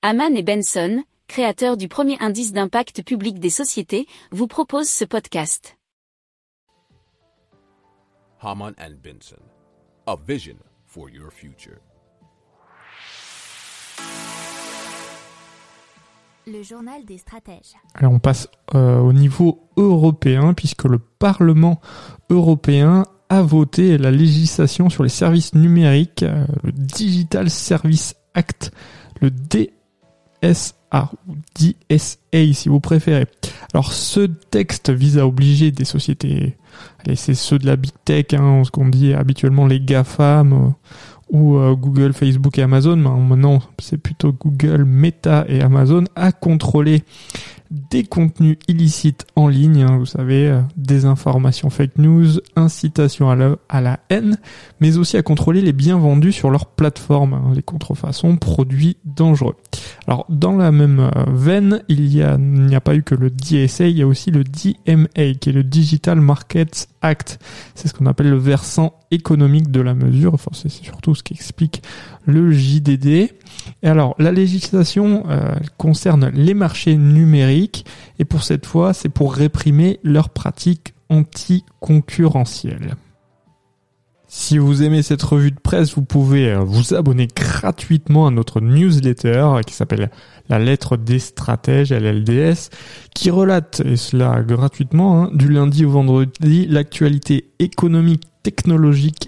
Haman et Benson, créateurs du premier indice d'impact public des sociétés, vous proposent ce podcast. Haman and Benson, a vision for your future. Le journal des stratèges. Alors on passe euh, au niveau européen puisque le Parlement européen a voté la législation sur les services numériques, euh, le Digital Service Act, le DSA ou DSA si vous préférez. Alors ce texte vise à obliger des sociétés, allez c'est ceux de la big tech, hein, ce qu'on dit habituellement les GAFAM euh, ou euh, Google, Facebook et Amazon, mais maintenant c'est plutôt Google, Meta et Amazon à contrôler des contenus illicites en ligne, hein, vous savez, euh, des informations fake news, incitation à la, à la, haine, mais aussi à contrôler les biens vendus sur leur plateforme, hein, les contrefaçons, produits dangereux. Alors dans la même euh, veine, il y a, n'y a pas eu que le DSA, il y a aussi le DMA, qui est le Digital Markets Act. C'est ce qu'on appelle le versant économique de la mesure, enfin c'est surtout ce qui explique le JDD. Et alors la législation euh, concerne les marchés numériques et pour cette fois c'est pour réprimer leurs pratiques anticoncurrentielles. Si vous aimez cette revue de presse, vous pouvez euh, vous abonner gratuitement à notre newsletter qui s'appelle La lettre des stratèges, LLDS, qui relate, et cela gratuitement, hein, du lundi au vendredi, l'actualité économique, technologique,